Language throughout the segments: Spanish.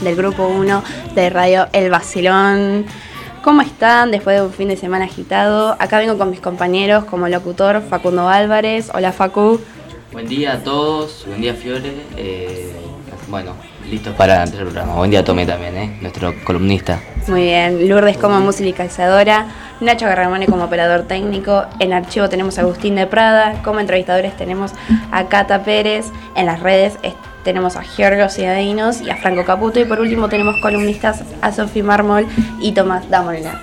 del Grupo 1 de Radio El Basilón. ¿Cómo están después de un fin de semana agitado? Acá vengo con mis compañeros como locutor Facundo Álvarez. Hola Facu. Buen día a todos, buen día Fiore. Eh, bueno, listos para entrar al programa. Buen día Tomé también, ¿eh? nuestro columnista. Muy bien, Lourdes como musicalizadora, Nacho Garramone como operador técnico, en archivo tenemos a Agustín de Prada, como entrevistadores tenemos a Cata Pérez, en las redes es- tenemos a Giorgio Ciudadinos y a Franco Caputo y por último tenemos columnistas a Sofi Mármol y Tomás Damolina.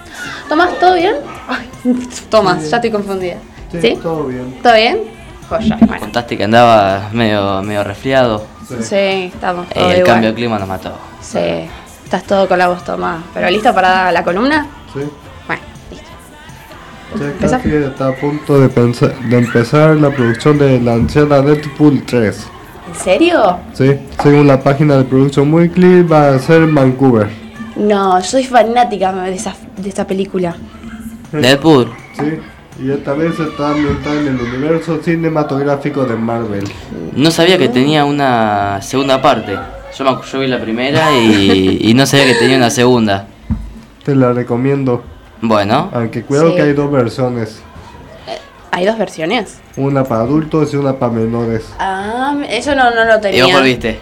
Tomás, ¿todo bien? Ay, Tomás, ya estoy confundida. Sí, ¿Sí? todo bien. ¿Todo bien? Joya, bueno. Contaste que andaba medio, medio resfriado. Sí. Sí, estamos Eh, todo el igual. cambio de clima nos mató. Sí, estás todo con la voz Tomás. ¿Pero listo para la columna? Sí. Bueno, listo. Ya casi está a punto de, pensar- de empezar la producción de la anciana Deadpool 3. ¿En serio? Sí, según la página de Production Weekly va a ser en Vancouver. No, yo soy fanática de esa, de esta película. Deadpool. Sí, y esta vez está ambientada en el universo cinematográfico de Marvel. No sabía que tenía una segunda parte. Yo, me, yo vi la primera y, y no sabía que tenía una segunda. Te la recomiendo, Bueno, aunque cuidado Sí. que hay dos versiones. ¿Hay dos versiones? Una para adultos y una para menores. Ah, eso no, no lo ¿y tenía. vos cuál viste?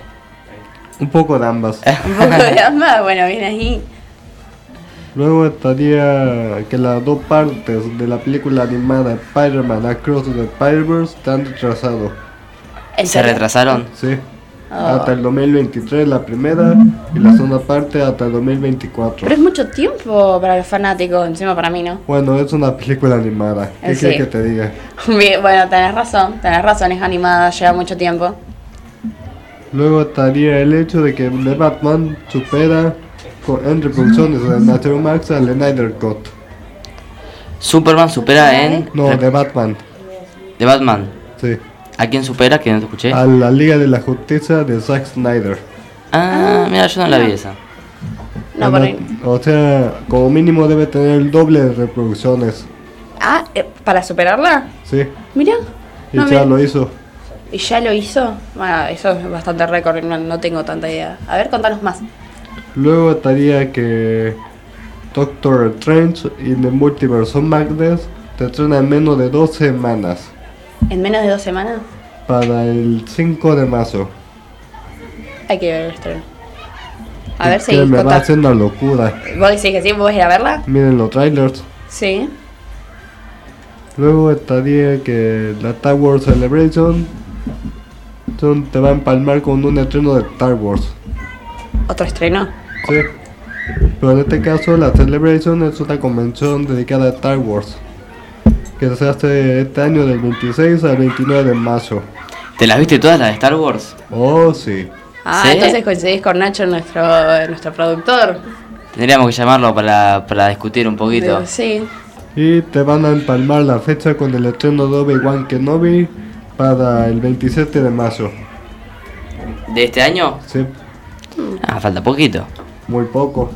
Un poco de ambas. Un poco de ambas, bueno, viene ahí. Luego estaría que las dos partes de la película animada Spider-Man Across the Spider-Verse están retrasado. ¿En ¿Se retrasaron? Sí. Hasta el 2023 la primera y la segunda parte hasta el 2024. Pero es mucho tiempo para los fanáticos, encima para mí, ¿no? Bueno, es una película animada. ¿Qué Eh, quieres sí. que te diga? Bien, bueno, tenés razón, tenés razón, es animada, lleva mucho tiempo. Luego estaría el hecho de que The Batman supera con, en reproducciones de Natural Max al Snyder Cut. Superman supera en... No, de Batman. de Batman. Sí. ¿A quién supera? Que no te escuché. A la Liga de la Justicia de Zack Snyder. Ah, mira, yo no la vi esa. No, por ahí. O sea, como mínimo debe tener el doble de reproducciones. Ah, eh, ¿para superarla? Sí. Mira. Y No, ya lo hizo. ¿Y ya lo hizo? Bueno, eso es bastante récord, no, no tengo tanta idea. A ver, contanos más. Luego estaría que Doctor Strange y The Multiverse of Madness te estrena en menos de dos semanas. ¿En menos de dos semanas? Para el 5 de marzo. Hay que ver el estreno. A ver, si me va a hacer una locura. ¿Vos decís que sí? ¿Vos ir a verla? Miren los trailers. Sí. Luego estaría que la Star Wars Celebration son- te va a empalmar con un estreno de Star Wars. ¿Otro estreno? Sí. Pero en este caso la Celebration es una convención dedicada a Star Wars. Que se hace este año del 26 al 29 de marzo. ¿Te las viste todas las de Star Wars? Oh, sí. Ah, ¿Sí? entonces coincidís con Nacho, nuestro, nuestro productor. Tendríamos que llamarlo para, para discutir un poquito. Sí. Y te van a empalmar la fecha con el estreno de Obi-Wan Kenobi para el 27 de marzo. ¿De este año? Sí, Ah, falta poquito. muy poco.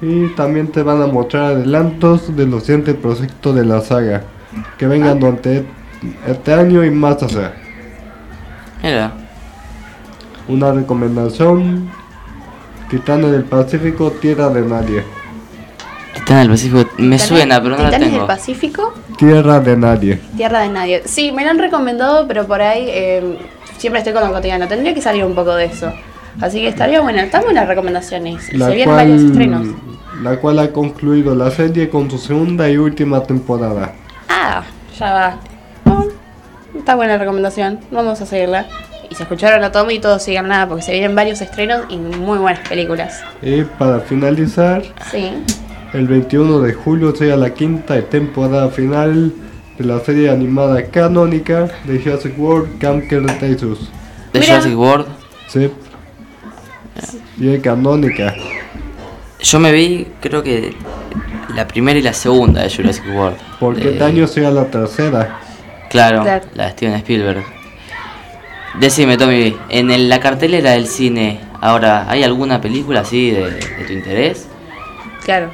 Y también te van a mostrar adelantos de los siguientes proyectos de la saga. Que vengan durante este año y más allá. Mira. Una recomendación. Titanes del Pacífico, Tierra de Nadie. Titán del Pacífico. Me suena, pero no la ¿Titanes tengo. del Pacífico? Tierra de Nadie. Tierra de nadie. Sí, me lo han recomendado, pero por ahí eh, siempre estoy con lo cotidiano. Tendría que salir un poco de eso. Así que estaría bueno. Están buenas recomendaciones. Y La se vienen varios estrenos. la cual ha concluido la serie con su segunda y última temporada. Ah, ya va. Oh, está buena la recomendación. Vamos a seguirla. Y si escucharon a Tommy, todos sigan nada, porque se vienen varios estrenos y muy buenas películas. Y para finalizar, Sí. el 21 de julio será la quinta temporada final de la serie animada canónica de Jurassic World Camp Cretaceous. De. Jurassic World. Sí. Y es canónica. Yo me vi, creo que la primera y la segunda de Jurassic World. Porque De- este año será la tercera. Claro, Claro. la de Steven Spielberg. Decime, Tommy, en el- la cartelera del cine, ahora, ¿hay alguna película así de, de tu interés? Claro.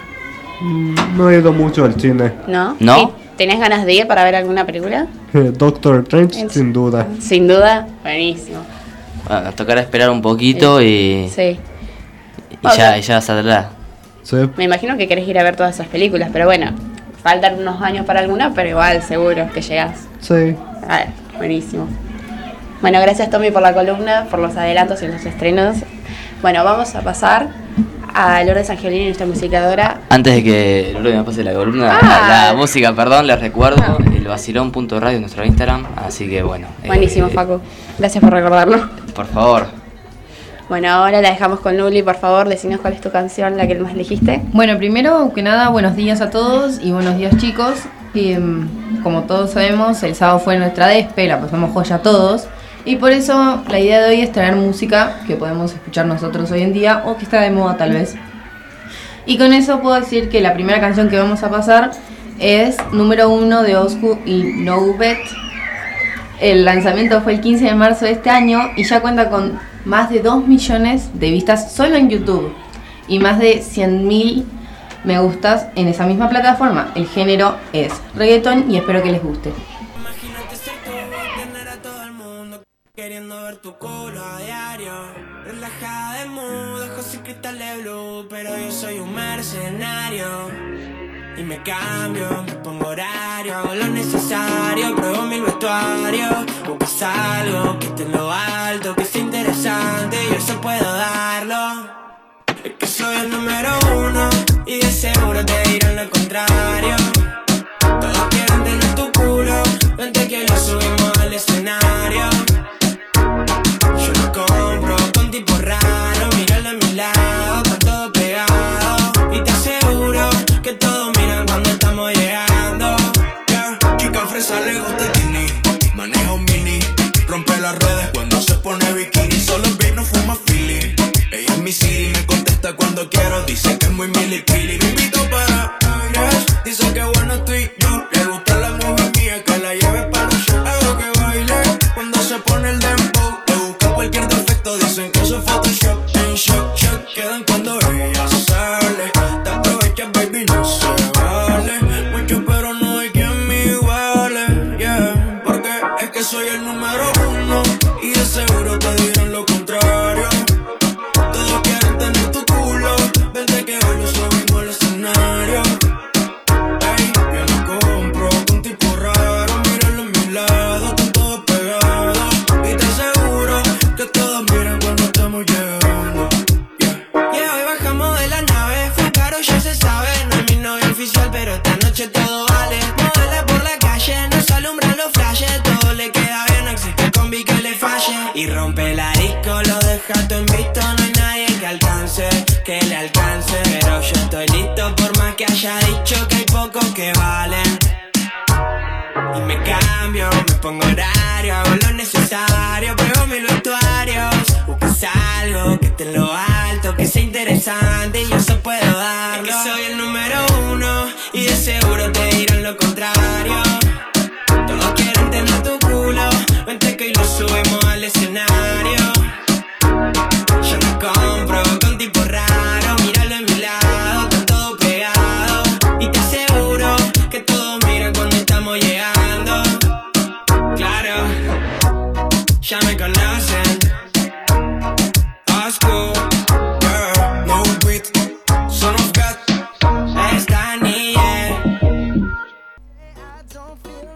Mm, No he ido mucho al cine. ¿No? ¿No? ¿Y ¿Tenés ganas de ir para ver alguna película? Doctor Strange, sin duda. Sin duda, buenísimo. Tocará esperar un poquito y, Sí. y ya, y ya saldrá. Sí. Me imagino que querés ir a ver todas esas películas, pero bueno, faltan unos años para alguna, pero igual seguro que llegás. Sí. A ver, buenísimo. Bueno, gracias Tommy por la columna, por los adelantos y los estrenos. Bueno, vamos a pasar a Lourdes Angelini, nuestra musicadora. Antes de que Lolo me pase la columna, Ah. la música, perdón, les recuerdo el vacilón.radio en nuestro Instagram, así que bueno. eh, Buenísimo, Facu. Gracias por recordarlo. Por favor. Bueno, ahora la dejamos con Luli, por favor, decinos cuál es tu canción, la que más elegiste. Bueno, primero que nada, buenos días a todos y buenos días chicos. Y, mm, como todos sabemos, el sábado fue nuestra despe, la pasamos joya todos. Y por eso la idea de hoy es traer música que podemos escuchar nosotros hoy en día o que está de moda tal vez. Y con eso puedo decir que la primera canción que vamos a pasar es número uno de Oscu y No Bet. El lanzamiento fue el 15 de marzo de este año y ya cuenta con más de 2 millones de vistas solo en YouTube y más de 100.000 me gustas en esa misma plataforma. El género es reggaeton y espero que les guste. Queriendo ver tu culo a diario. Relajada de mood, ojos sin cristal de blue, pero yo soy un mercenario. Y me cambio, me pongo horario, hago lo necesario, pruebo mil vestuarios. Buscas algo que esté en lo alto, que sea interesante, y eso puedo darlo. Es que soy el número uno, y de seguro te dirán lo contrario. Cuando se pone bikini, solo vino fuma Philly. Ella es mi city, me contesta cuando quiero, dice que es muy milipili. Me invito para dice que bueno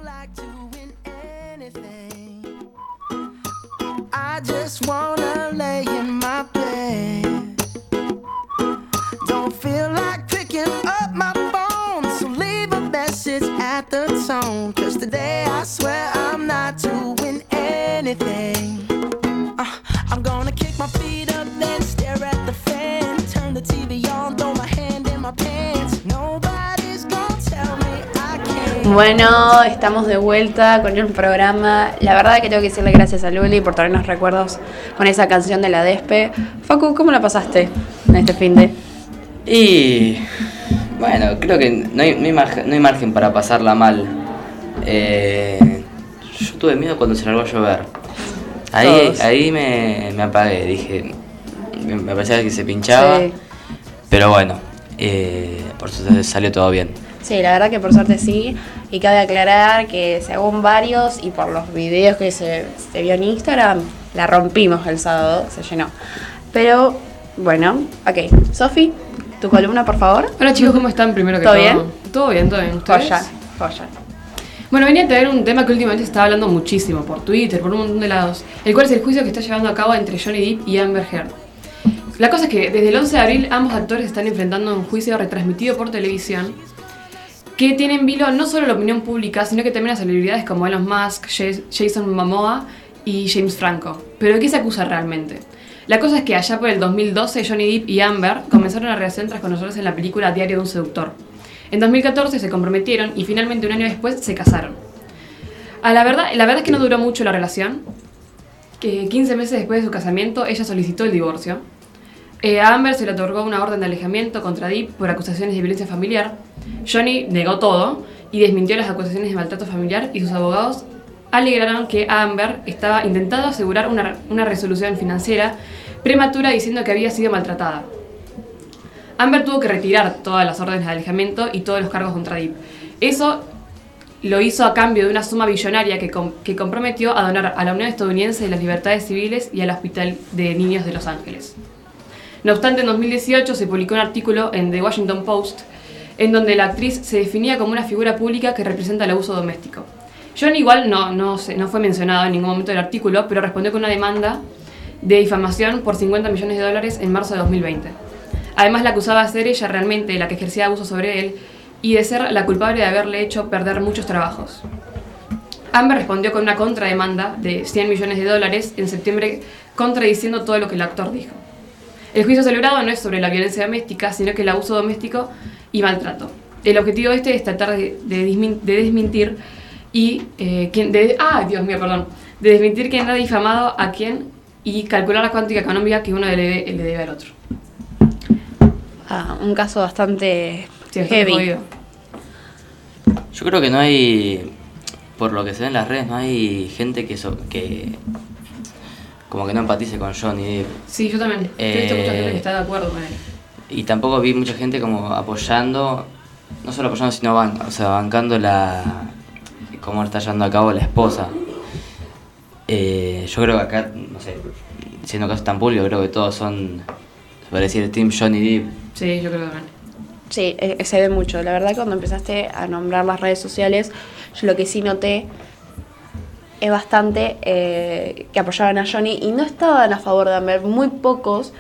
like anything. I just wanna lay Bueno, estamos de vuelta con el programa. La verdad que tengo que decirle gracias a Luli por traernos recuerdos con esa canción de la Despe. Facu, ¿cómo la pasaste en este fin de? Y bueno, creo que no hay, no hay, margen, no hay margen para pasarla mal. Eh, yo tuve miedo cuando se largó a llover. Ahí, Todos. ahí me, me apagué, dije, me, parecía que se pinchaba. Sí. Pero bueno, eh, por suerte salió todo bien. Sí, la verdad que por suerte sí. Y cabe aclarar que según varios y por los videos que se, se vio en Instagram, la rompimos el sábado, se llenó. Pero bueno, ok. Sofi, tu columna, por favor. Hola chicos, ¿cómo están? Primero que ¿Todo todo. bien? Todo bien, todo bien. ¿Ustedes? Joya, joya. Bueno, venía a traer un tema que últimamente se está hablando muchísimo por Twitter, por un montón de lados, el cual es el juicio que está llevando a cabo entre Johnny Depp y Amber Heard. La cosa es que desde el 11 de abril ambos actores están enfrentando un juicio retransmitido por televisión que tiene en vilo no solo la opinión pública, sino que también a celebridades como Elon Musk, Jas- Jason Momoa y James Franco. ¿Pero de qué se acusa realmente? La cosa es que allá por el 2012 Johnny Depp y Amber comenzaron una relación tras conocerse en la película Diario de un seductor. En 2014 se comprometieron y finalmente un año después se casaron. A la verdad, la verdad es que no duró mucho la relación. Que 15 meses después de su casamiento ella solicitó el divorcio. Eh, a Amber se le otorgó una orden de alejamiento contra Depp por acusaciones de violencia familiar. Johnny negó todo y desmintió las acusaciones de maltrato familiar y sus abogados alegaron que Amber estaba intentando asegurar una, resolución financiera prematura diciendo que había sido maltratada. Amber tuvo que retirar todas las órdenes de alejamiento y todos los cargos contra Depp. Eso lo hizo a cambio de una suma billonaria que, que comprometió a donar a la Unión Estadounidense de las Libertades Civiles y al Hospital de Niños de Los Ángeles. No obstante, en 2018 se publicó un artículo en The Washington Post en donde la actriz se definía como una figura pública que representa el abuso doméstico. John igual no, no, no fue mencionado en ningún momento del artículo, pero respondió con una demanda de difamación por 50 millones de dólares en marzo de 2020. Además, la acusaba de ser ella realmente la que ejercía abuso sobre él y de ser la culpable de haberle hecho perder muchos trabajos. Amber respondió con una contrademanda de 100 millones de dólares en septiembre, contradiciendo todo lo que el actor dijo. El juicio celebrado no es sobre la violencia doméstica, sino que el abuso doméstico y maltrato. El objetivo de este es tratar de, de dismin- de desmentir y eh, de, ah, Dios mío, perdón, de desmentir quién ha difamado a quién y calcular la cuántica económica que uno le debe, le debe al otro. Ah, un caso bastante Sí, heavy. jodido. Yo creo que no hay, por lo que se ve en las redes, no hay gente que, so- que como que no empatice con Johnny Depp. Sí, yo también. Yo he visto mucha gente que está de acuerdo con él. Y tampoco vi mucha gente como apoyando, no solo apoyando, sino ban- o sea, bancando la cómo está llevando a cabo la esposa. Eh, yo creo que acá, no sé, siendo casos tan públicos, creo que todos son, se puede decir, Team Johnny Depp. Sí, yo creo que también. Sí, eh, se ve mucho. La verdad, cuando empezaste a nombrar las redes sociales, yo lo que sí noté es bastante eh, que apoyaban a Johnny y no estaban a favor de Amber. Muy pocos,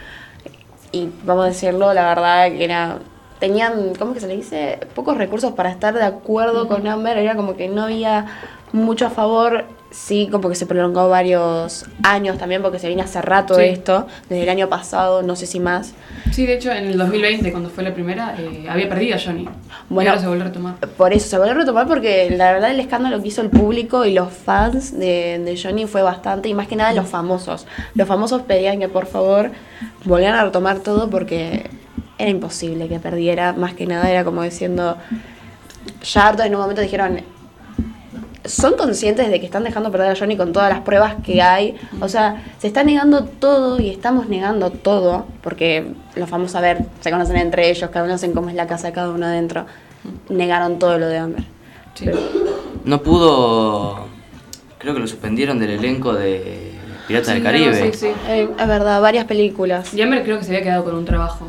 y vamos a decirlo, la verdad que era. Tenían, ¿cómo que se le dice? Pocos recursos para estar de acuerdo con Amber. Era como que no había mucho a favor. Sí, como que se prolongó varios años también, porque se viene hace rato Sí. esto, desde el año pasado, no sé si más. Sí, de hecho, en el 2020, cuando fue la primera, eh, había perdido a Johnny. Bueno. y ahora se volvió a retomar. Por eso se volvió a retomar porque la verdad el escándalo que hizo el público y los fans de, de Johnny fue bastante, y más que nada los famosos. Los famosos pedían que por favor volvieran a retomar todo porque era imposible que perdiera, más que nada era como diciendo, ya harto en un momento dijeron, son conscientes de que están dejando perder a Johnny con todas las pruebas que hay. O sea, se está negando todo y estamos negando todo, porque los famosos, a ver, se conocen entre ellos, cada uno conocen cómo es la casa de cada uno adentro. Negaron todo lo de Amber. Sí. No pudo, creo que lo suspendieron del elenco de Piratas del Sí, Caribe. no, sí, sí. Eh, es verdad, varias películas. Y Amber creo que se había quedado con un trabajo.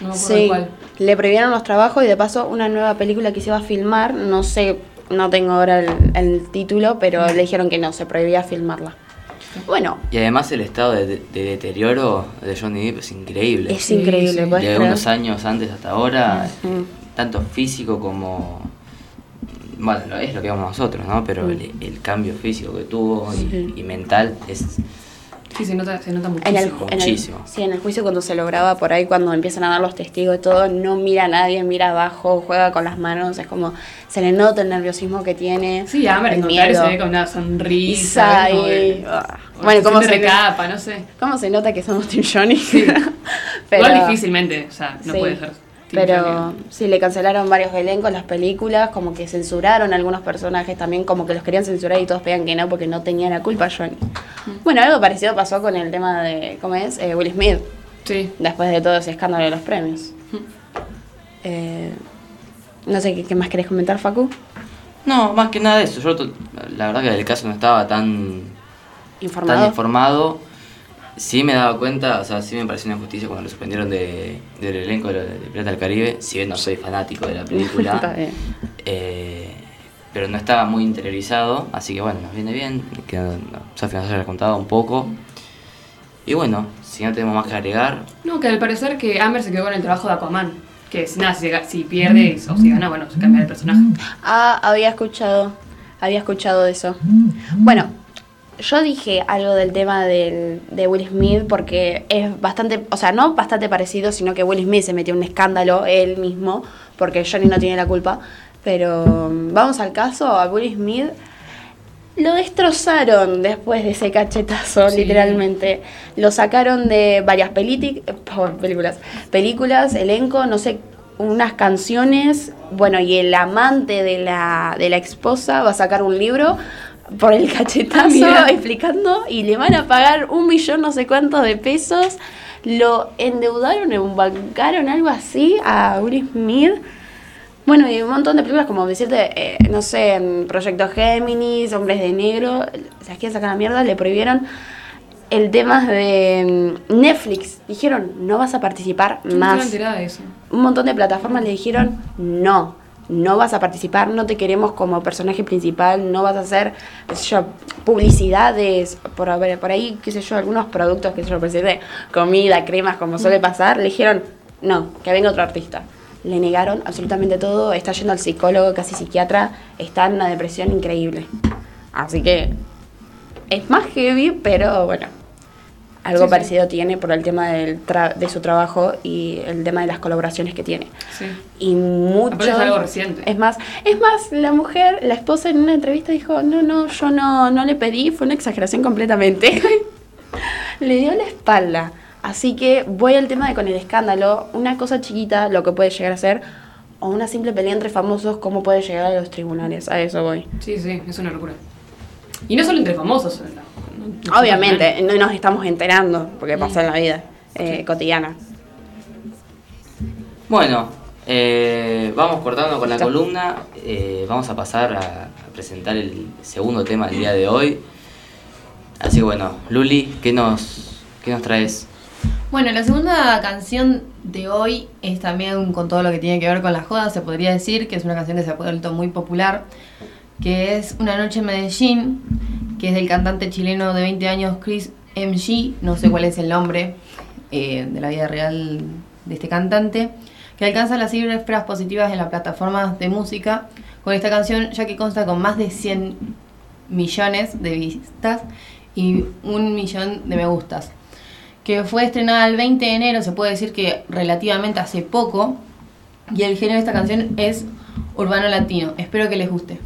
No me acuerdo Sí, cuál. le prohibieron los trabajos y de paso una nueva película que se iba a filmar, no sé, no tengo ahora el, el título, pero le dijeron que no, se prohibía filmarla. Bueno, Y además el estado de, de deterioro de Johnny Depp es increíble. es increíble, sí. ¿puedes de creer? unos años antes hasta ahora, tanto físico como... Bueno, es lo que vamos nosotros, ¿no? Pero el, el cambio físico que tuvo y, mental es... Sí, se nota, se nota En muchísimo. en, el, muchísimo. sí, en el juicio cuando se lo graba por ahí, cuando empiezan a dar los testigos y todo, no mira a nadie, mira abajo, juega con las manos, es como, se le nota el nerviosismo que tiene. Sí, en contrario se ve con una sonrisa. Y- ah. Bueno, se ¿cómo siente se- recapa, no sé. ¿Cómo se nota que somos Team Johnny? Igual difícilmente, o sea, no Sí, puede ser. Pero sí, le cancelaron varios elencos, las películas, como que censuraron algunos personajes también, como que los querían censurar y todos pedían que no porque no tenía la culpa Johnny. Bueno, algo parecido pasó con el tema de, ¿cómo es? Eh, Will Smith, Sí. después de todo ese escándalo de los premios. Eh, No sé qué, qué más querés comentar, Facu. No, más que nada eso. Yo to- la verdad que del caso no estaba tan, Informado. tan informado. Sí me daba cuenta, o sea, sí me pareció una injusticia cuando lo suspendieron de, del elenco de, de Pirata del Caribe, si bien no soy fanático de la Está película. bien. eh, pero no estaba muy interiorizado, así que bueno, nos viene bien que no- no, Sofi nos haya contado un poco. Y bueno, si no tenemos más que agregar, No, que al parecer que Amber se quedó con el trabajo de Aquaman. Que si, nada, si, ga- si pierde o si gana, bueno, se cambia el personaje. Ah, había escuchado. Había escuchado de eso. Bueno, yo dije algo del tema del, de Will Smith porque es bastante, o sea, no bastante parecido, sino que Will Smith se metió en un escándalo él mismo, porque Johnny no tiene la culpa. Pero mm, vamos al caso, a Will Smith lo destrozaron después de ese cachetazo, Sí. literalmente. Lo sacaron de varias películas, películas, elenco, no sé, unas canciones. Bueno, y el amante de la, de la esposa va a sacar un libro por el cachetazo Ah, mira. explicando y le van a pagar un millón no sé cuántos de pesos. Lo endeudaron, embancaron algo así a Will Smith. Bueno, y un montón de películas como decirte, eh, no sé, en Proyecto Géminis, Hombres de Negro, las quieren sacar la mierda, le prohibieron el tema de mm, Netflix. Dijeron, no vas a participar Yo no más. enterada de eso. Un montón de plataformas le dijeron, no, no vas a participar, no te queremos como personaje principal, no vas a hacer, qué sé yo, publicidades, por, ahí, qué sé yo, algunos productos, sé yo, por decirte, comida, cremas, como suele pasar, le dijeron, no, que venga otro artista. Le negaron absolutamente todo, está yendo al psicólogo, casi psiquiatra, está en una depresión increíble. Así que es más heavy, pero bueno, algo Sí, sí. parecido tiene por el tema del tra- de su trabajo y el tema de las colaboraciones que tiene. Sí. Y mucho. Aparte es algo reciente. Es más, es más, la mujer, la esposa en una entrevista dijo, no, no, yo no, no le pedí, fue una exageración completamente. le dio la espalda. Así que voy al tema de con el escándalo, una cosa chiquita, lo que puede llegar a ser, o una simple pelea entre famosos, cómo puede llegar a los tribunales. A eso voy. Sí, sí, es una locura. Y no solo entre famosos. Obviamente, no nos estamos enterando, porque pasa en la vida eh, Sí. cotidiana. Bueno, eh, vamos cortando con la columna. eh, vamos a pasar a, a presentar el segundo tema del día de hoy. Así que bueno, Luli, ¿qué nos, qué nos traes? Bueno, la segunda canción de hoy es también con todo lo que tiene que ver con la joda, se podría decir que es una canción que se ha vuelto muy popular, que es Una noche en Medellín, que es del cantante chileno de 20 años Chris MG, no sé cuál es el nombre eh, de la vida real de este cantante, que alcanza las cifras positivas en las plataformas de música con esta canción, ya que consta con más de 100 millones de vistas y un millón de me gustas que fue estrenada el 20 de enero, se puede decir que relativamente hace poco, y el género de esta canción es urbano latino. Espero que les guste.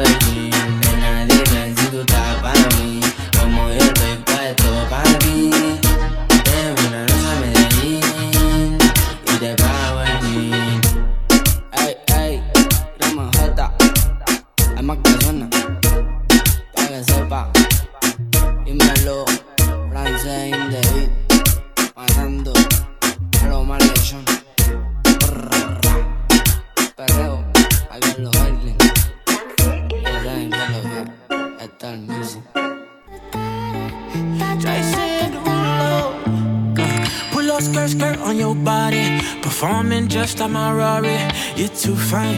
Jean. Nena, dime si tú estás para mí, como yo estoy puesto para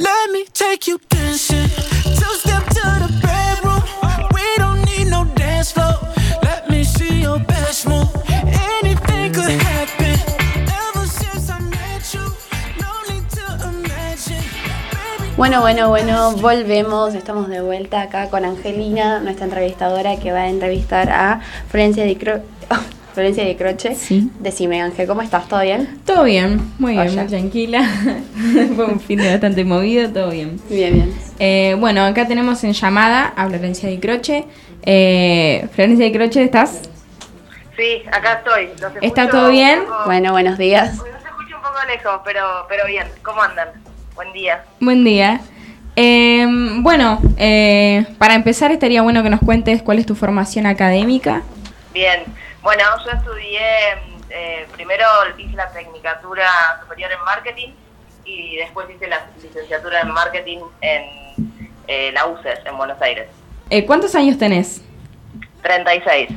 Let me take you dancing. Two step to the bedroom. We don't need no dance floor. Let me see your best move. Anything could happen. Ever since I met you, no need to imagine. Bueno, bueno, bueno, volvemos, estamos de vuelta acá con Angelina, nuestra entrevistadora que va a entrevistar a Florencia Di, Cro- Florencia Di Croce. Sí. Decime, Ángel, ¿cómo estás? ¿Todo bien? Todo bien, muy bien, muy tranquila. Fue un fin de bastante movido, todo bien. Bien, bien. Eh, bueno, acá tenemos en llamada a Florencia Di Croce. Eh, Florencia Di Croce, ¿estás? Sí, acá estoy. Los ¿Está todo bien? poco- Bueno, buenos días. Los escucho un poco lejos, pero, pero bien. ¿Cómo andan? Buen día. Buen día. Eh, bueno, eh, para empezar estaría bueno que nos cuentes cuál es tu formación académica. Bien. Bueno, yo estudié, eh, primero hice la tecnicatura superior en marketing y después hice la licenciatura en marketing en eh, la UCES, en Buenos Aires. Eh, ¿Cuántos años tenés? 36.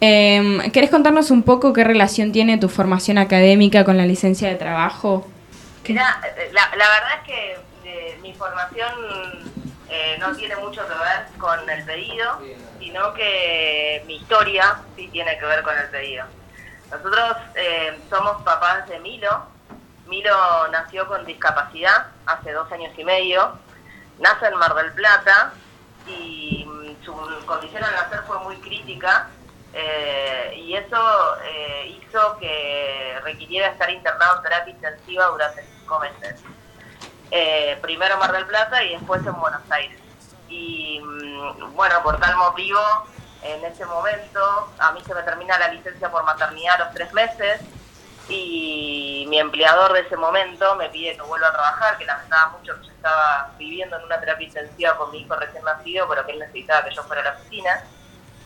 Eh, ¿Querés contarnos un poco qué relación tiene tu formación académica con la licencia de trabajo? Mira, eh, la, la verdad es que eh, mi formación eh, no tiene mucho que ver con el pedido, sino que mi historia sí tiene que ver con el pedido. Nosotros eh, somos papás de Milo. Milo nació con discapacidad hace dos años y medio. Nace en Mar del Plata y mm, su condición al nacer fue muy crítica eh, y eso eh, hizo que requiriera estar internado en terapia intensiva durante cinco meses. Eh, primero en Mar del Plata y después en Buenos Aires. Y mm, bueno, por tal motivo, en ese momento, a mí se me termina la licencia por maternidad a los tres meses y mi empleador de ese momento me pide que vuelva a trabajar, que lamentaba mucho que yo estaba viviendo en una terapia intensiva con mi hijo recién nacido, pero que él necesitaba que yo fuera a la oficina.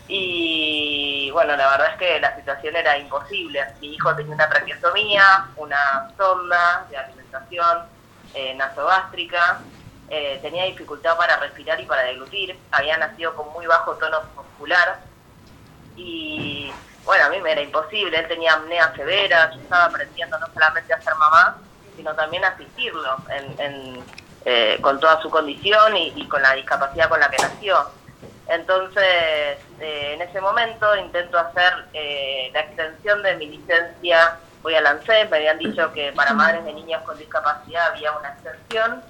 Y bueno, la verdad es que la situación era imposible. Mi hijo tenía una traqueostomía, una sonda de alimentación eh, nasogástrica, eh, tenía dificultad para respirar y para deglutir, había nacido con muy bajo tono muscular y bueno, a mí me era imposible, él tenía apnea severa, yo estaba aprendiendo no solamente a ser mamá, sino también a asistirlo en, eh, con toda su condición y, y con la discapacidad con la que nació. Entonces, eh, en ese momento intento hacer eh, la extensión de mi licencia, voy al ANSES, me habían dicho que para madres de niños con discapacidad había una extensión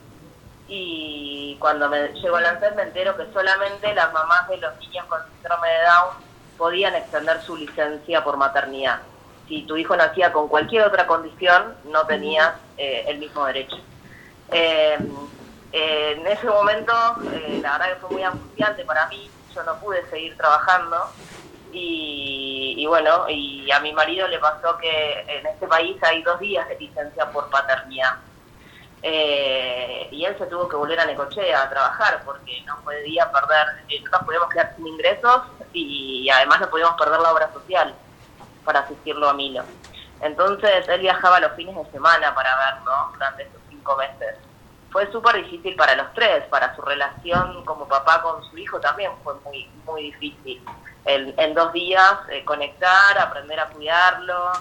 y cuando me llego al ANSES me entero que solamente las mamás de los niños con síndrome de Down podían extender su licencia por maternidad. Si tu hijo nacía con cualquier otra condición, no tenías eh, el mismo derecho. Eh, eh, en ese momento, eh, la verdad que fue muy angustiante para mí, yo no pude seguir trabajando y, y bueno, y a mi marido le pasó que en este país hay dos días de licencia por paternidad. Eh, y él se tuvo que volver a Necochea a trabajar porque no podía perder, eh, no podíamos quedar sin ingresos y además no podíamos perder la obra social para asistirlo a Milo. Entonces él viajaba los fines de semana para verlo durante esos cinco meses. fue súper difícil para los tres, para su relación como papá con su hijo también fue muy, muy difícil. El- en dos días eh, conectar, aprender a cuidarlo,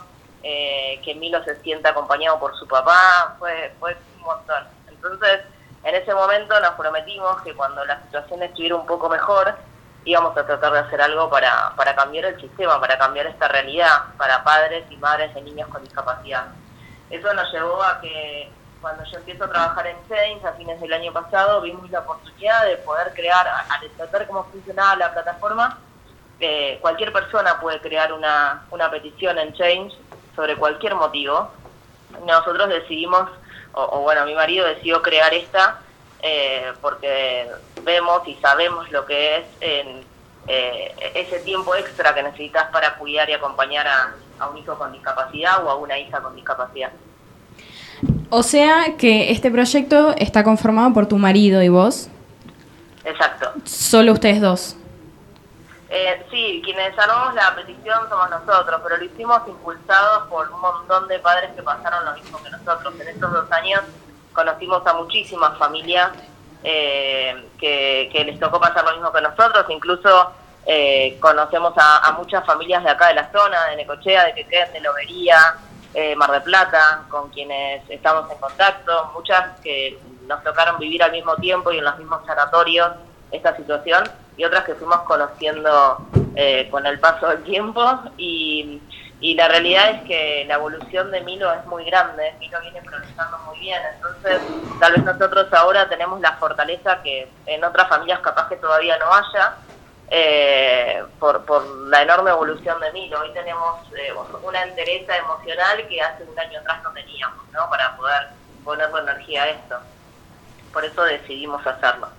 eh, que Milo se sienta acompañado por su papá, fue, fue un montón. Entonces, en ese momento nos prometimos que cuando la situación estuviera un poco mejor, íbamos a tratar de hacer algo para, para cambiar el sistema, para cambiar esta realidad, para padres y madres de niños con discapacidad. Eso nos llevó a que cuando yo empiezo a trabajar en Change a fines del año pasado, vimos la oportunidad de poder crear, al entender cómo funcionaba la plataforma, eh, cualquier persona puede crear una, una petición en Change sobre cualquier motivo. Nosotros decidimos, o, o bueno, mi marido decidió crear esta eh, porque vemos y sabemos lo que es en, eh, ese tiempo extra que necesitas para cuidar y acompañar a, a un hijo con discapacidad o a una hija con discapacidad. O sea que este proyecto está conformado por tu marido y vos, Exacto. solo ustedes dos. Eh, sí, quienes armamos la petición somos nosotros, pero lo hicimos impulsados por un montón de padres que pasaron lo mismo que nosotros. En estos dos años conocimos a muchísimas familias eh, que, les tocó pasar lo mismo que nosotros, incluso eh, conocemos a, muchas familias de acá de la zona, de Necochea, de Quequén, de Lobería, eh, Mar de Plata, con quienes estamos en contacto, muchas que nos tocaron vivir al mismo tiempo y en los mismos sanatorios esta situación y otras que fuimos conociendo eh, con el paso del tiempo y, y la realidad es que la evolución de Milo es muy grande, Milo viene progresando muy bien, entonces tal vez nosotros ahora tenemos la fortaleza que en otras familias capaz que todavía no haya, eh, por, por la enorme evolución de Milo. Hoy tenemos eh, una entereza emocional que hace un año atrás no teníamos, ¿no? Para poder ponerle energía a esto. Por eso decidimos hacerlo.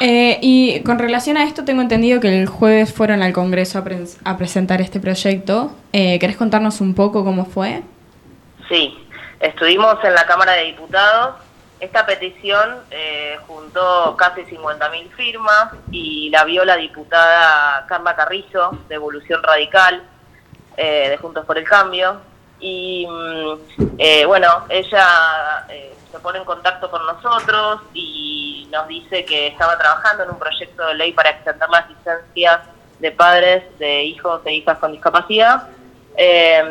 Eh, y con relación a esto, tengo entendido que el jueves fueron al Congreso a, pre- a presentar este proyecto. Eh, ¿Querés contarnos un poco cómo fue? Sí, estuvimos en la Cámara de Diputados. Esta petición eh, juntó casi 50.000 firmas y la vio la diputada Carla Carrizo, de Evolución Radical, eh, de Juntos por el Cambio. Y mm, eh, bueno, ella eh, se pone en contacto con nosotros y nos dice que estaba trabajando en un proyecto de ley para extender las licencias de padres de hijos e hijas con discapacidad. Eh,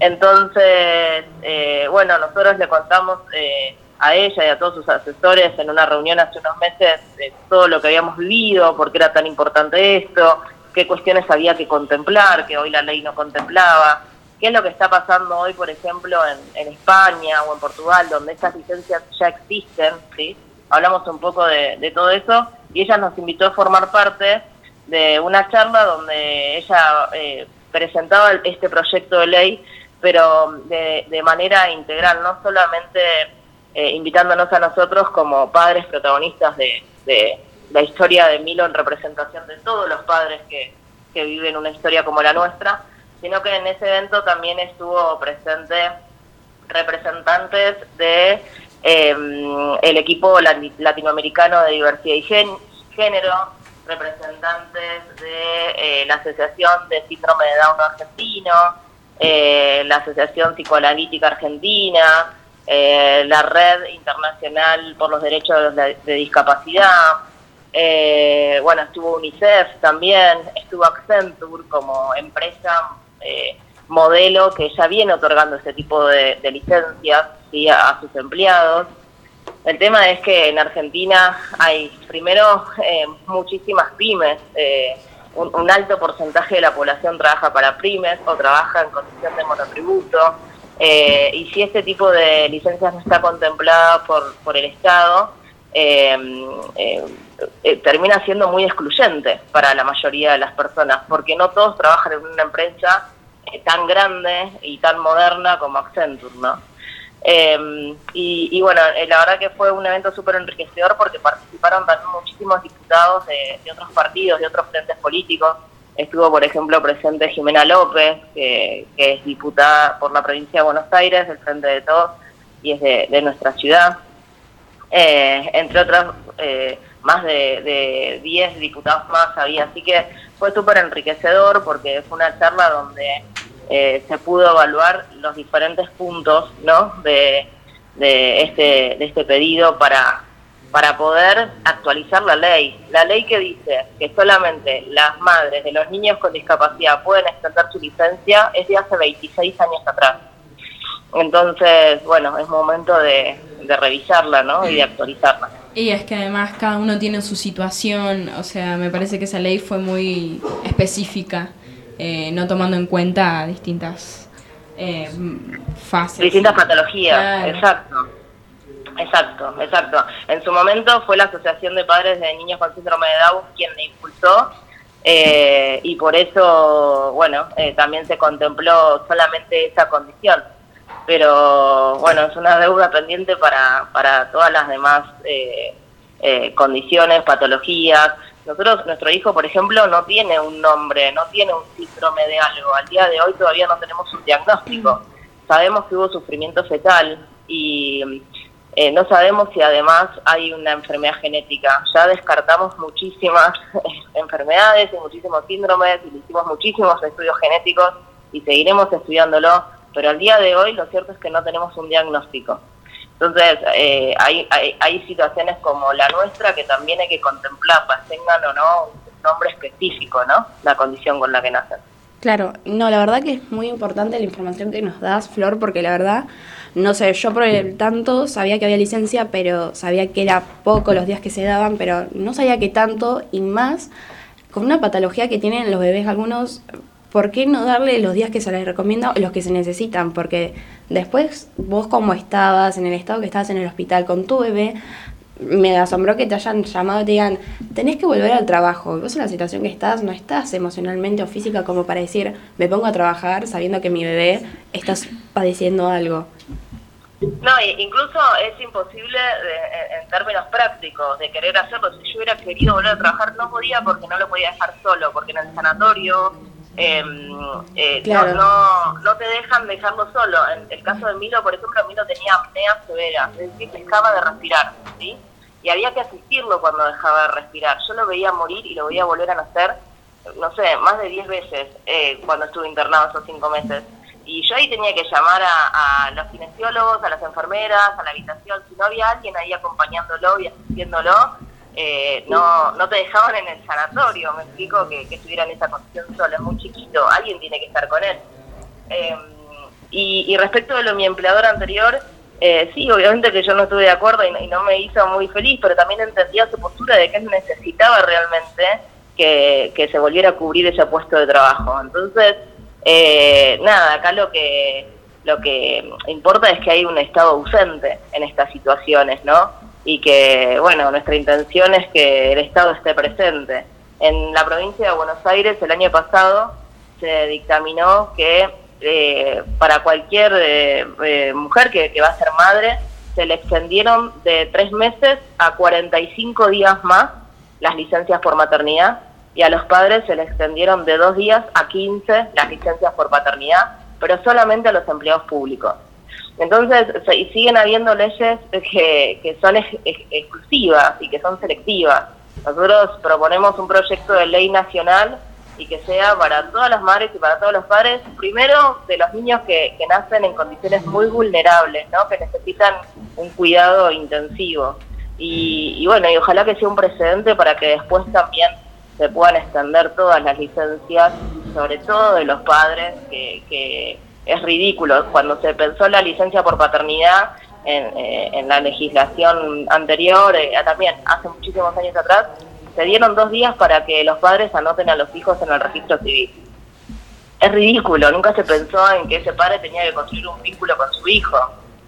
entonces, eh, bueno, nosotros le contamos eh, a ella y a todos sus asesores en una reunión hace unos meses de todo lo que habíamos vivido, por qué era tan importante esto, qué cuestiones había que contemplar, que hoy la ley no contemplaba, qué es lo que está pasando hoy, por ejemplo, en, España o en Portugal, donde estas licencias ya existen, ¿sí? Hablamos un poco de, todo eso y ella nos invitó a formar parte de una charla donde ella eh, presentaba este proyecto de ley, pero de, manera integral, no solamente eh, invitándonos a nosotros como padres protagonistas de, la historia de Milo en representación de todos los padres que viven una historia como la nuestra, sino que en ese evento también estuvo presente representantes de eh, el equipo lati- latinoamericano de diversidad y género, representantes de eh, la Asociación de Síndrome de Down Argentino, eh, la Asociación Psicoanalítica Argentina, eh, la Red Internacional por los Derechos de- de Discapacidad, eh, bueno, estuvo UNICEF también, estuvo Accenture como empresa eh, modelo que ya viene otorgando ese tipo de, licencias ¿sí? a, sus empleados. El tema es que en Argentina hay primero eh, muchísimas pymes, eh, un, un alto porcentaje de la población trabaja para pymes o trabaja en condición de monotributo, eh, y si este tipo de licencias no está contemplada por, por el Estado, eh, termina siendo muy excluyente para la mayoría de las personas, porque no todos trabajan en una empresa eh, tan grande y tan moderna como Accenture, ¿no? Eh, y, y bueno, eh, la verdad que fue un evento súper enriquecedor porque participaron también muchísimos diputados de, otros partidos, de otros frentes políticos. Estuvo, por ejemplo, presente Jimena López, que, que es diputada por la provincia de Buenos Aires, del Frente de Todos, y es de, de nuestra ciudad. Eh, entre otras, eh, más de, de 10 diputados más había. Así que fue súper enriquecedor porque fue una charla donde eh, se pudo evaluar los diferentes puntos ¿no? de, de este, de este pedido para, para poder actualizar la ley. La ley que dice que solamente las madres de los niños con discapacidad pueden extender su licencia es de hace 26 años atrás. Entonces, bueno, es momento de, de revisarla ¿no? y de actualizarla. Y es que además cada uno tiene su situación, o sea, me parece que esa ley fue muy específica, eh, no tomando en cuenta distintas eh, fases. Distintas patologías, Claro. exacto. Exacto, exacto. En su momento fue la Asociación de Padres de Niños con Síndrome de Down quien le impulsó eh, y por eso, bueno, eh, también se contempló solamente esa condición. Pero bueno, es una deuda pendiente para, para todas las demás eh, eh, condiciones, patologías. Nosotros, nuestro hijo, por ejemplo, no tiene un nombre, no tiene un síndrome de algo. Al día de hoy todavía no tenemos un diagnóstico. Sabemos que hubo sufrimiento fetal y eh, no sabemos si además hay una enfermedad genética. Ya descartamos muchísimas enfermedades y muchísimos síndromes y hicimos muchísimos estudios genéticos y seguiremos estudiándolo, pero al día de hoy lo cierto es que no tenemos un diagnóstico. Entonces, eh, hay, hay, situaciones como la nuestra que también hay que contemplarlas, tengan o no un nombre específico, ¿no? La condición con la que nacen. Claro, no, la verdad que es muy importante la información que nos das, Flor, porque la verdad, no sé, yo por el tanto sabía que había licencia, pero sabía que era poco los días que se daban, pero no sabía que tanto y más con una patología que tienen los bebés algunos, ¿por qué no darle los días que se les recomienda los que se necesitan? Porque después vos como estabas, en el estado que estabas en el hospital con tu bebé, me asombró que te hayan llamado y te digan, tenés que volver al trabajo. Vos en la situación que estás, no estás emocionalmente o física como para decir, me pongo a trabajar sabiendo que mi bebé está padeciendo algo. No, i- incluso es imposible de- en términos prácticos de querer hacerlo. Si yo hubiera querido volver a trabajar, no podía porque no lo podía dejar solo, porque en el sanatorio eh, eh, Claro. no, no, no te dejan dejarlo solo. En el caso de Milo, por ejemplo, Milo tenía apnea severa, es decir, dejaba de respirar, ¿sí? Y había que asistirlo cuando dejaba de respirar. Yo lo veía morir y lo veía volver a nacer, no sé, más de 10 veces eh, cuando estuve internado esos 5 meses. Y yo ahí tenía que llamar a, a los kinesiólogos, a las enfermeras, a la habitación. Si no había alguien ahí acompañándolo y asistiéndolo, eh, no, no te dejaban en el sanatorio. Me explico que, que estuviera en esa condición solo. Es muy chiquito, alguien tiene que estar con él. Eh, y, y respecto de lo mi empleador anterior, eh, sí, obviamente que yo no estuve de acuerdo y, y no me hizo muy feliz, pero también entendía su postura de que él necesitaba realmente que, que se volviera a cubrir ese puesto de trabajo. Entonces, eh, nada, acá lo que lo que importa es que hay un Estado ausente en estas situaciones, ¿no? Y que, bueno, nuestra intención es que el Estado esté presente. En la provincia de Buenos Aires el año pasado se dictaminó que eh, para cualquier eh, eh, mujer que, que va a ser madre se le extendieron de tres meses a 45 días más las licencias por maternidad y a los padres se le extendieron de dos días a 15 las licencias por paternidad, pero solamente a los empleados públicos. Entonces, y siguen habiendo leyes que, que son ex- exclusivas y que son selectivas. Nosotros proponemos un proyecto de ley nacional y que sea para todas las madres y para todos los padres, primero de los niños que, que nacen en condiciones muy vulnerables, ¿no? que necesitan un cuidado intensivo. Y, y bueno, y ojalá que sea un precedente para que después también se puedan extender todas las licencias, sobre todo de los padres, que, que es ridículo. Cuando se pensó la licencia por paternidad en, eh, en la legislación anterior, eh, también hace muchísimos años atrás, se dieron dos días para que los padres anoten a los hijos en el registro civil. Es ridículo, nunca se pensó en que ese padre tenía que construir un vínculo con su hijo,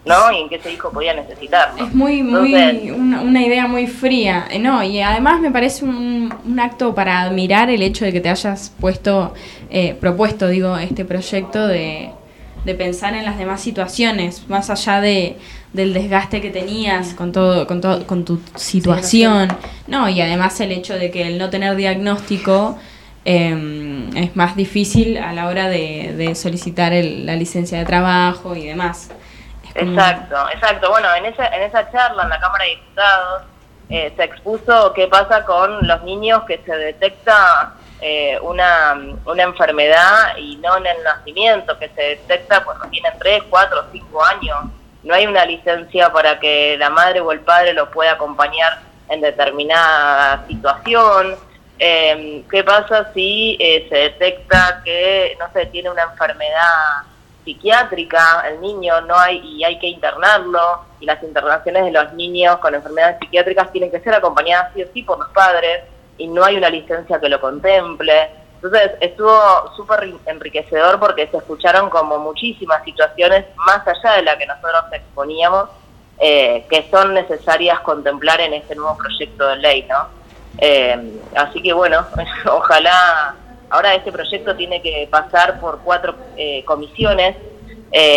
¿no? Y en que ese hijo podía necesitarlo. Es muy, muy, Entonces, una, una idea muy fría, eh, ¿no? Y además me parece un, un acto para admirar el hecho de que te hayas puesto, eh, propuesto, digo, este proyecto de, de pensar en las demás situaciones, más allá de, del desgaste que tenías con todo, con todo, con tu situación, no, y además el hecho de que el no tener diagnóstico eh, es más difícil a la hora de, de solicitar el- la licencia de trabajo y demás. Como- Exacto, exacto. Bueno, en esa, en esa charla en la Cámara de Diputados eh, se expuso qué pasa con los niños que se detecta eh, una, una enfermedad y no en el nacimiento, que se detecta cuando tienen 3, 4, 5 años. no hay una licencia para que la madre o el padre lo pueda acompañar en determinada situación. Eh, ¿Qué pasa si eh, se detecta que, no sé, tiene una enfermedad psiquiátrica el niño no hay y hay que internarlo y las internaciones de los niños con enfermedades psiquiátricas tienen que ser acompañadas sí o sí por los padres y no hay una licencia que lo contemple. Entonces estuvo súper enriquecedor porque se escucharon como muchísimas situaciones más allá de la que nosotros exponíamos eh, que son necesarias contemplar en este nuevo proyecto de ley, ¿no? Eh, así que bueno, ojalá Ahora este proyecto tiene que pasar por cuatro eh, comisiones,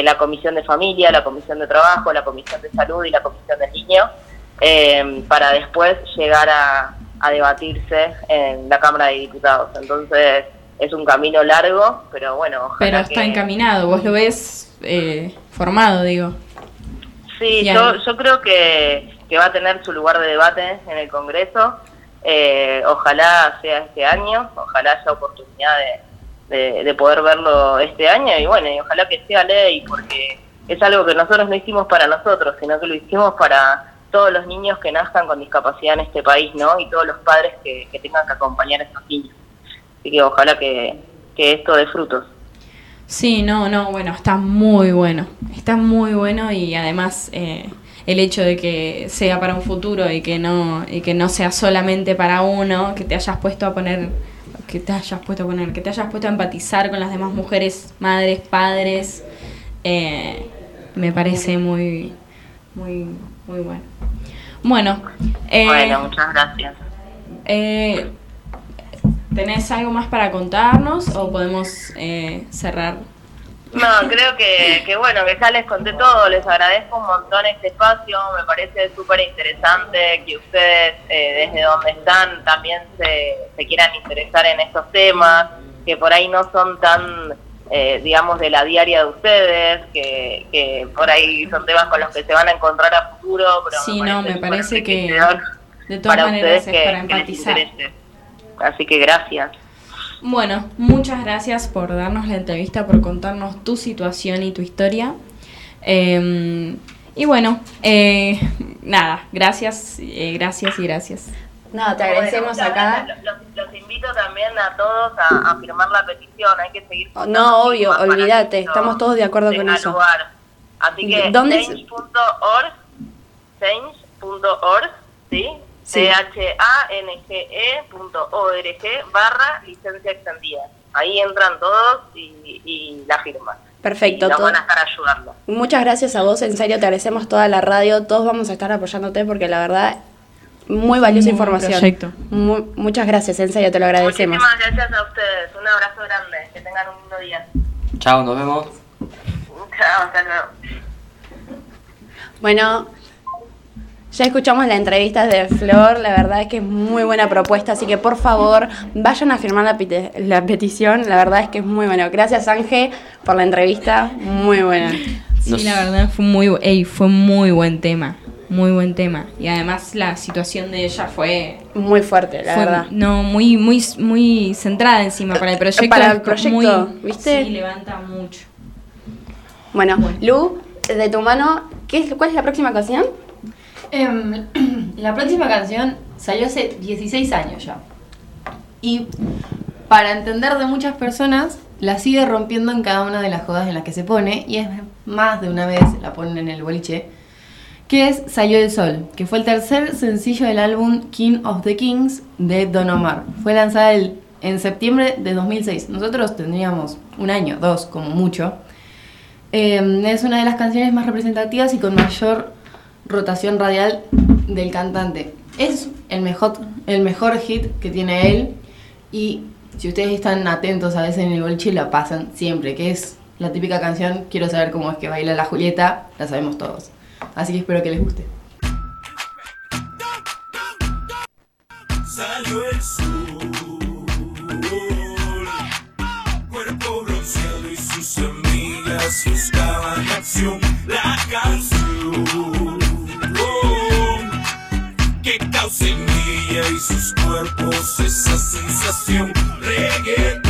la Comisión de Familia, la Comisión de Trabajo, la Comisión de Salud y la Comisión del Niño, para después llegar a, debatirse en la Cámara de Diputados. Entonces es un camino largo, pero bueno, ojalá Pero está encaminado, vos lo ves formado, digo. Sí, yo, yo creo que, que va a tener su lugar de debate en el Congreso. Eh, ojalá sea este año, ojalá haya oportunidad de, de, poder verlo este año y bueno, y ojalá que sea ley porque es algo que nosotros no hicimos para nosotros, sino que lo hicimos para todos los niños que nazcan con discapacidad en este país, ¿no? Y todos los padres que, tengan que acompañar a esos niños. Así que ojalá que, que esto dé frutos. Sí, no, no, bueno, está muy bueno, está muy bueno y además eh, el hecho de que sea para un futuro y que no y que no sea solamente para uno, que te hayas puesto a poner que te hayas puesto a poner, que te hayas puesto a empatizar con las demás mujeres, madres, padres, eh, me parece muy muy muy bueno. Bueno, eh, bueno, muchas gracias. Eh, ¿Tenés algo más para contarnos o podemos eh, cerrar? No, creo que, que bueno, que ya les conté todo, les agradezco un montón este espacio, me parece súper interesante que ustedes eh, desde donde están también se, se quieran interesar en estos temas, que por ahí no son tan, eh, digamos, de la diaria de ustedes, que, que por ahí son temas con los que se van a encontrar a futuro, pero sí, no, me parece que de todas maneras es para empatizar. Así que gracias. Bueno, muchas gracias por darnos la entrevista, por contarnos tu situación y tu historia. Em, y bueno, eh, nada, gracias, eh, gracias y gracias. No, te agradecemos acá. Los, invito también a todos a, firmar la petición, hay que seguir. No, obvio, olvídate, estamos todos de acuerdo con eso. Así que change.org, change.org, ¿sí? change.org barra licencia extendida. Ahí entran todos y, la firman. Perfecto. Y van a estar ayudando. Muchas gracias a vos, en serio, te agradecemos toda la radio. Todos vamos a estar apoyándote porque la verdad, muy valiosa información. Perfecto. muchas gracias, en serio, te lo agradecemos. Muchísimas gracias a ustedes. Un abrazo grande. Que tengan un lindo día. Chao, nos vemos. Chao, hasta luego. Bueno, ya escuchamos la entrevista de Flor, la verdad es que es muy buena propuesta, así que por favor vayan a firmar la, la petición, la verdad es que es muy bueno. Gracias Ángel por la entrevista, muy buena. Sí, la verdad fue muy, fue muy buen tema, muy buen tema. Y además la situación de ella fue... Muy fuerte, la verdad. No, muy, muy, muy centrada encima para el proyecto. Para el proyecto, ¿viste? Sí, levanta mucho. Bueno, Lu, de tu mano, ¿qué, ¿cuál es la próxima canción? Em, la próxima canción salió hace 16 años ya. Y para entender de muchas personas, la sigue rompiendo en cada una de las jodas en las que se pone, y es más de una vez la ponen en el boliche, que es Salió el Sol, que fue el tercer sencillo del álbum King of the Kings de Don Omar. Fue lanzada en septiembre de 2006. Nosotros tendríamos un año, dos como mucho. Em, es una de las canciones más representativas y con mayor rotación radial del cantante. Es el mejor, el mejor hit que tiene él y si ustedes están atentos a veces en el boliche la pasan siempre, que es la típica canción Quiero saber cómo es que baila la Julieta, la sabemos todos. Así que espero que les guste. la canción que causa en ella y sus cuerpos esa sensación reggaetón.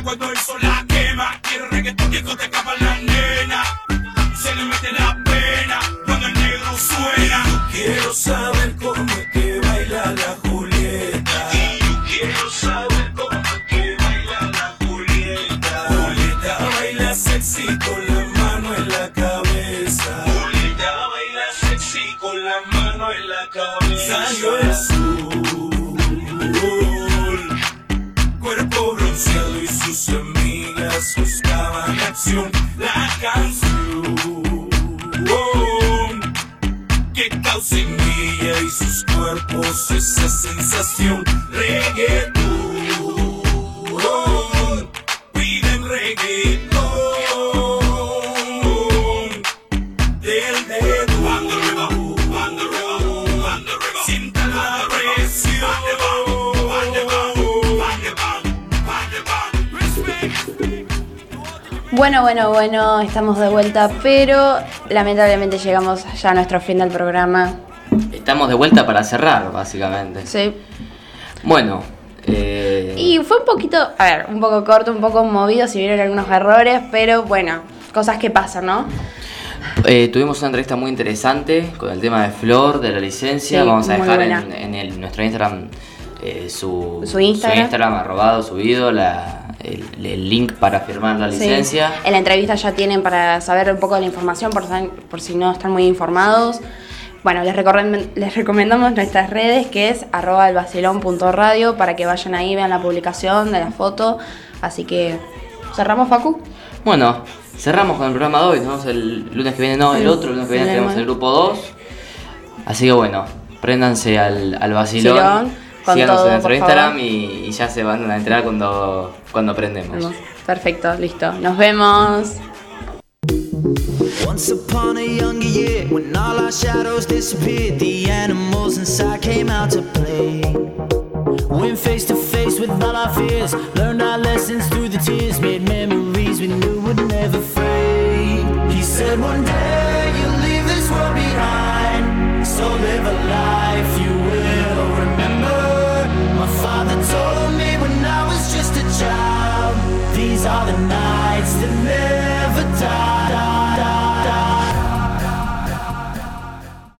Cuando el sol la quema. Quiere reggaetón, discoteca para la nena. Se le mete la pena cuando el negro suena. Quiero saber cómo es que baila la Julieta. Yo quiero saber cómo es que baila la Julieta. Julieta baila sexy con la mano en la cabeza. Julieta baila sexy con la mano en la cabeza. Salió La canción que causa en ella y sus cuerpos esa sensación. Reggaetón, Bueno, bueno, bueno, estamos de vuelta, pero lamentablemente llegamos ya a nuestro fin del programa. Estamos de vuelta para cerrar, básicamente. Sí. Bueno, eh, Y fue un poquito, a ver, un poco corto, un poco movido, si vieron algunos errores, pero bueno, cosas que pasan, ¿no? eh, tuvimos una entrevista muy interesante con el tema de Flor, de la licencia. Sí, Vamos a dejar en, buena. en el- nuestro Instagram eh, su, Su Instagram. arrobado, subido, la, el, el link para firmar la Sí. licencia. En la entrevista ya tienen para saber un poco de la información, por, si no están muy informados. Bueno, les, les recomendamos nuestras redes, que es arroba elvacilón.radio, para que vayan ahí, vean la publicación de la foto. Así que, ¿cerramos, Facu? Bueno, cerramos con el programa de hoy. Nos vemos el lunes que viene, no, el otro lunes que viene tenemos el grupo 2. Así que bueno, préndanse al, al vacilón. Vacilón, con síganos todo, en nuestro Instagram y, y ya se van a enterar cuando, cuando prendemos. Perfecto, listo. Nos vemos. Once upon a younger year, when all our shadows disappeared, the animals inside came out to play. Went face to face with all our fears, learned our lessons through the tears, made memories we knew would never fade. He said, One day you'll leave this world behind, so live a life all the night.